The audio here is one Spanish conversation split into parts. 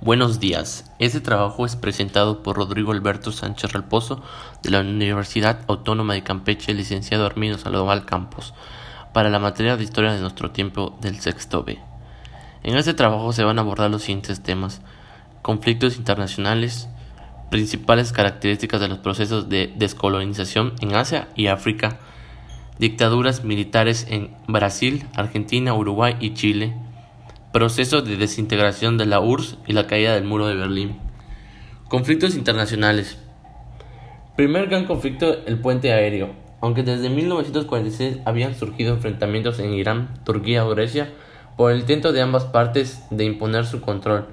Buenos días. Este trabajo es presentado por Rodrigo Alberto Sánchez Relposo de la Universidad Autónoma de Campeche, licenciado Armino Salvador Campos, para la materia de Historia de nuestro tiempo del sexto B. En este trabajo se van a abordar los siguientes temas: conflictos internacionales, principales características de los procesos de descolonización en Asia y África, dictaduras militares en Brasil, Argentina, Uruguay y Chile, proceso de desintegración de la URSS y la caída del muro de Berlín. Conflictos internacionales. Primer gran conflicto, el puente aéreo. Aunque desde 1946 habían surgido enfrentamientos en Irán, Turquía o Grecia por el intento de ambas partes de imponer su control,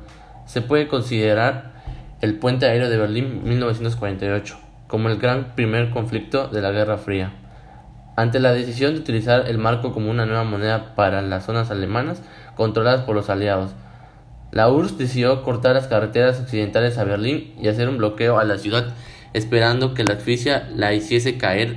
se puede considerar el puente aéreo de Berlín 1948 como el gran primer conflicto de la Guerra Fría. Ante la decisión de utilizar el marco como una nueva moneda para las zonas alemanas controladas por los aliados, la URSS decidió cortar las carreteras occidentales a Berlín y hacer un bloqueo a la ciudad, esperando que la asfixia la hiciese caer.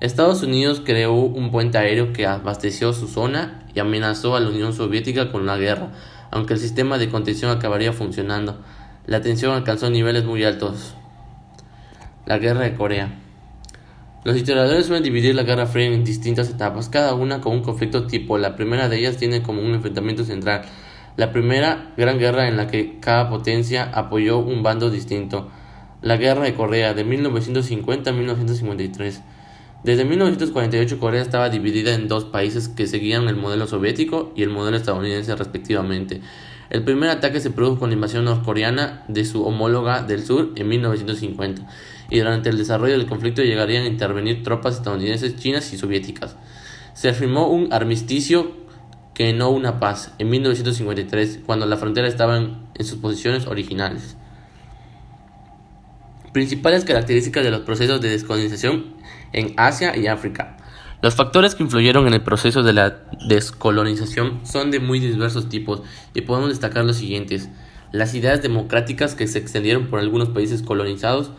Estados Unidos creó un puente aéreo que abasteció su zona y amenazó a la Unión Soviética con la guerra, aunque el sistema de contención acabaría funcionando. La tensión alcanzó niveles muy altos. La guerra de Corea. Los historiadores suelen dividir la Guerra Fría en distintas etapas, cada una con un conflicto tipo. La primera de ellas tiene como un enfrentamiento central. La primera gran guerra en la que cada potencia apoyó un bando distinto. La Guerra de Corea de 1950 a 1953. Desde 1948 Corea estaba dividida en dos países que seguían el modelo soviético y el modelo estadounidense respectivamente. El primer ataque se produjo con la invasión norcoreana de su homóloga del sur en 1950 y durante el desarrollo del conflicto llegarían a intervenir tropas estadounidenses, chinas y soviéticas. Se afirmó un armisticio que no una paz en 1953 cuando la frontera estaba en, sus posiciones originales. Principales características de los procesos de descolonización en Asia y África. Los factores que influyeron en el proceso de la descolonización son de muy diversos tipos y podemos destacar los siguientes. Las ideas democráticas que se extendieron por algunos países colonizados,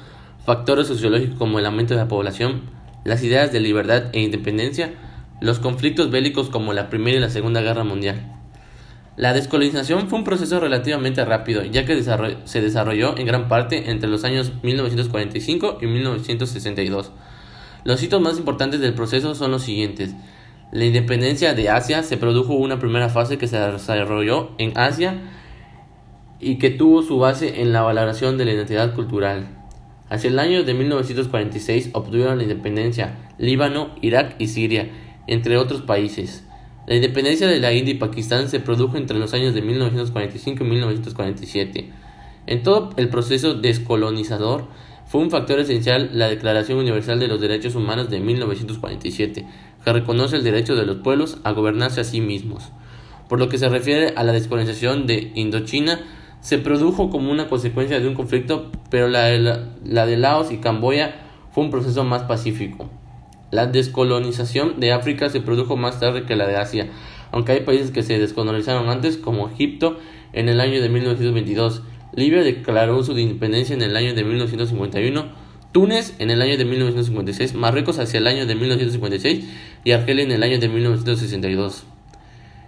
factores sociológicos como el aumento de la población, las ideas de libertad e independencia, los conflictos bélicos como la Primera y la Segunda Guerra Mundial. La descolonización fue un proceso relativamente rápido, ya que se desarrolló en gran parte entre los años 1945 y 1962. Los hitos más importantes del proceso son los siguientes. La independencia de Asia se produjo una primera fase que se desarrolló en Asia y que tuvo su base en la valoración de la identidad cultural. Hacia el año de 1946 obtuvieron la independencia Líbano, Irak y Siria, entre otros países. La independencia de la India y Pakistán se produjo entre los años de 1945 y 1947. En todo el proceso descolonizador fue un factor esencial la Declaración Universal de los Derechos Humanos de 1947, que reconoce el derecho de los pueblos a gobernarse a sí mismos. Por lo que se refiere a la descolonización de Indochina, se produjo como una consecuencia de un conflicto, pero la de, la, de Laos y Camboya fue un proceso más pacífico. La descolonización de África se produjo más tarde que la de Asia, aunque hay países que se descolonizaron antes, como Egipto en el año de 1922. Libia declaró su independencia en el año de 1951, Túnez en el año de 1956, Marruecos hacia el año de 1956 y Argelia en el año de 1962.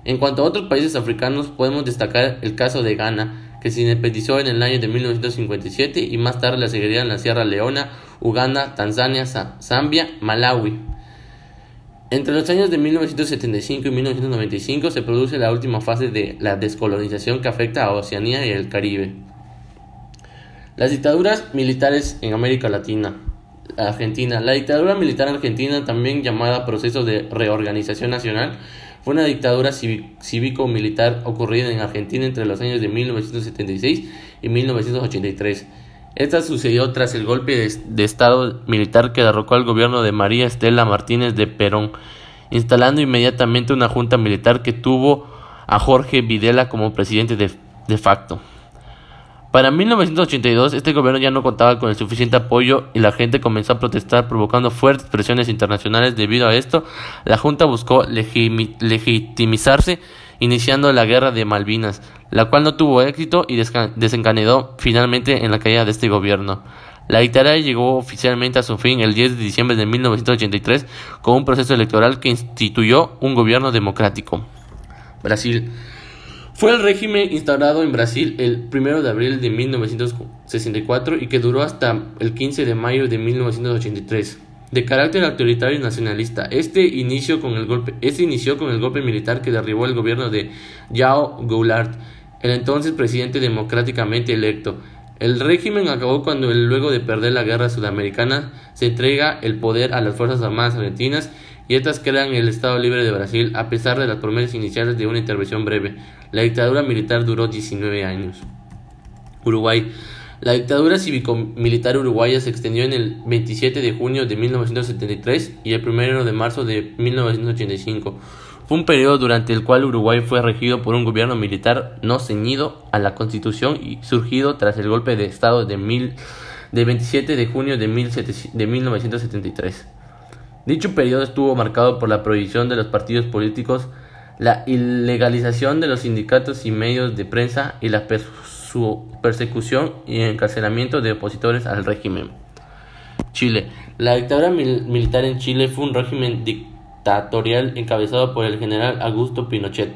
En cuanto a otros países africanos, podemos destacar el caso de Ghana, que se independizó en el año de 1957 y más tarde la seguirían la Sierra Leona, Uganda, Tanzania, Zambia, Malawi. Entre los años de 1975 y 1995 se produce la última fase de la descolonización que afecta a Oceanía y el Caribe. Las dictaduras militares en América Latina. Argentina. La dictadura militar argentina, también llamada proceso de reorganización nacional, fue una dictadura cívico-militar ocurrida en Argentina entre los años de 1976 y 1983. Esta sucedió tras el golpe de, Estado militar que derrocó al gobierno de María Estela Martínez de Perón, instalando inmediatamente una junta militar que tuvo a Jorge Videla como presidente de, de facto. Para 1982 este gobierno ya no contaba con el suficiente apoyo y la gente comenzó a protestar provocando fuertes presiones internacionales. Debido a esto, la Junta buscó legitimizarse iniciando la guerra de Malvinas, la cual no tuvo éxito y desencadenó finalmente en la caída de este gobierno. La dictadura llegó oficialmente a su fin el 10 de diciembre de 1983 con un proceso electoral que instituyó un gobierno democrático. Brasil Fue el régimen instaurado en Brasil el 1 de abril de 1964 y que duró hasta el 15 de mayo de 1983. De carácter autoritario y nacionalista, este inició con el golpe, este inició con el golpe militar que derribó el gobierno de Yao Goulart, el entonces presidente democráticamente electo. El régimen acabó cuando, luego de perder la guerra sudamericana, se entrega el poder a las Fuerzas Armadas Argentinas y estas crean el Estado Libre de Brasil a pesar de las promesas iniciales de una intervención breve. La dictadura militar duró 19 años. Uruguay. La dictadura cívico-militar uruguaya se extendió en el 27 de junio de 1973 y el 1 de marzo de 1985. Fue un periodo durante el cual Uruguay fue regido por un gobierno militar no ceñido a la constitución y surgido tras el golpe de Estado de, mil, 27 de junio de, de 1973. Dicho periodo estuvo marcado por la prohibición de los partidos políticos, la ilegalización de los sindicatos y medios de prensa y la persecución y encarcelamiento de opositores al régimen. Chile. La dictadura militar en Chile fue un régimen dictatorial encabezado por el general Augusto Pinochet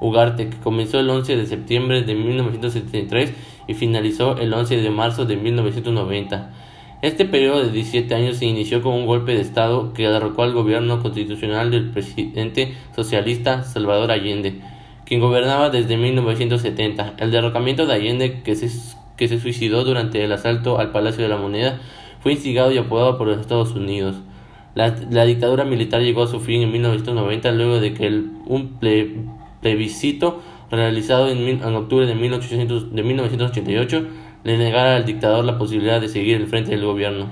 Ugarte, que comenzó el 11 de septiembre de 1973 y finalizó el 11 de marzo de 1990. Este periodo de 17 años se inició con un golpe de Estado que derrocó al gobierno constitucional del presidente socialista Salvador Allende, quien gobernaba desde 1970. El derrocamiento de Allende, que se, que se suicidó durante el asalto al Palacio de la Moneda, fue instigado y apoyado por los Estados Unidos. La, dictadura militar llegó a su fin en 1990 luego de que un plebiscito realizado en, en octubre de, 1800, de 1988 le negara al dictador la posibilidad de seguir el frente del gobierno.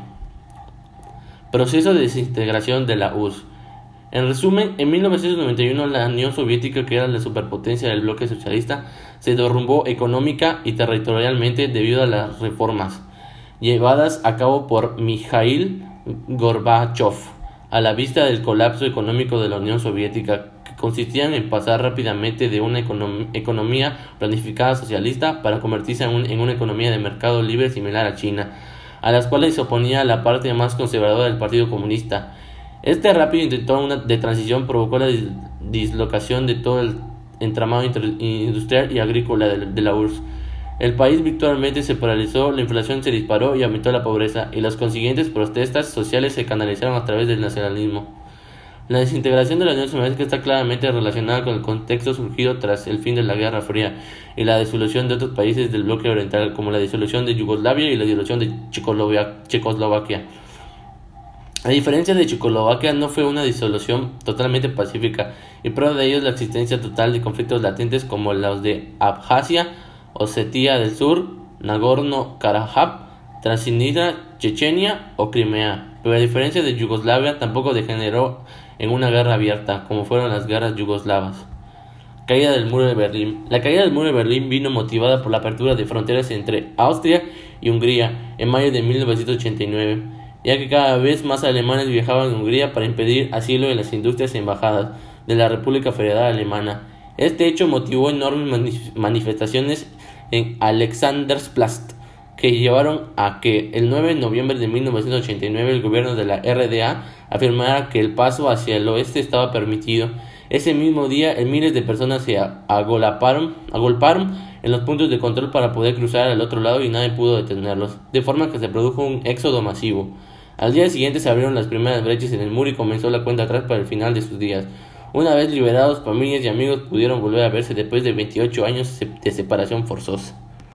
Proceso de desintegración de la URSS. En resumen, en 1991 la Unión Soviética, que era la superpotencia del bloque socialista, se derrumbó económica y territorialmente debido a las reformas llevadas a cabo por Mikhail Gorbachev a la vista del colapso económico de la Unión Soviética consistían en pasar rápidamente de una economía planificada socialista para convertirse en, una economía de mercado libre similar a China, a las cuales se oponía la parte más conservadora del Partido Comunista. Este rápido intento de transición provocó la dislocación de todo el entramado industrial y agrícola de la URSS. El país virtualmente se paralizó, la inflación se disparó y aumentó la pobreza, y las consiguientes protestas sociales se canalizaron a través del nacionalismo. La desintegración de la Unión Soviética está claramente relacionada con el contexto surgido tras el fin de la Guerra Fría y la disolución de otros países del bloque oriental, como la disolución de Yugoslavia y la disolución de Checoslovaquia. A diferencia de Checoslovaquia, no fue una disolución totalmente pacífica, y prueba de ello es la existencia total de conflictos latentes como los de Abjasia, Osetia del Sur, Nagorno-Karabaj, Transnistria, Chechenia o Crimea. Pero a diferencia de Yugoslavia, tampoco degeneró en una guerra abierta, como fueron las guerras yugoslavas. Caída del muro de Berlín. La caída del muro de Berlín vino motivada por la apertura de fronteras entre Austria y Hungría en mayo de 1989, ya que cada vez más alemanes viajaban a Hungría para impedir asilo en las industrias embajadas de la República Federal Alemana. Este hecho motivó enormes manifestaciones en Alexandersplatz, que llevaron a que el 9 de noviembre de 1989 el gobierno de la RDA afirmara que el paso hacia el oeste estaba permitido. Ese mismo día, miles de personas se agolparon, agolparon en los puntos de control para poder cruzar al otro lado y nadie pudo detenerlos, de forma que se produjo un éxodo masivo. Al día siguiente se abrieron las primeras brechas en el muro y comenzó la cuenta atrás para el final de sus días. Una vez liberados, familias y amigos pudieron volver a verse después de 28 años de separación forzosa.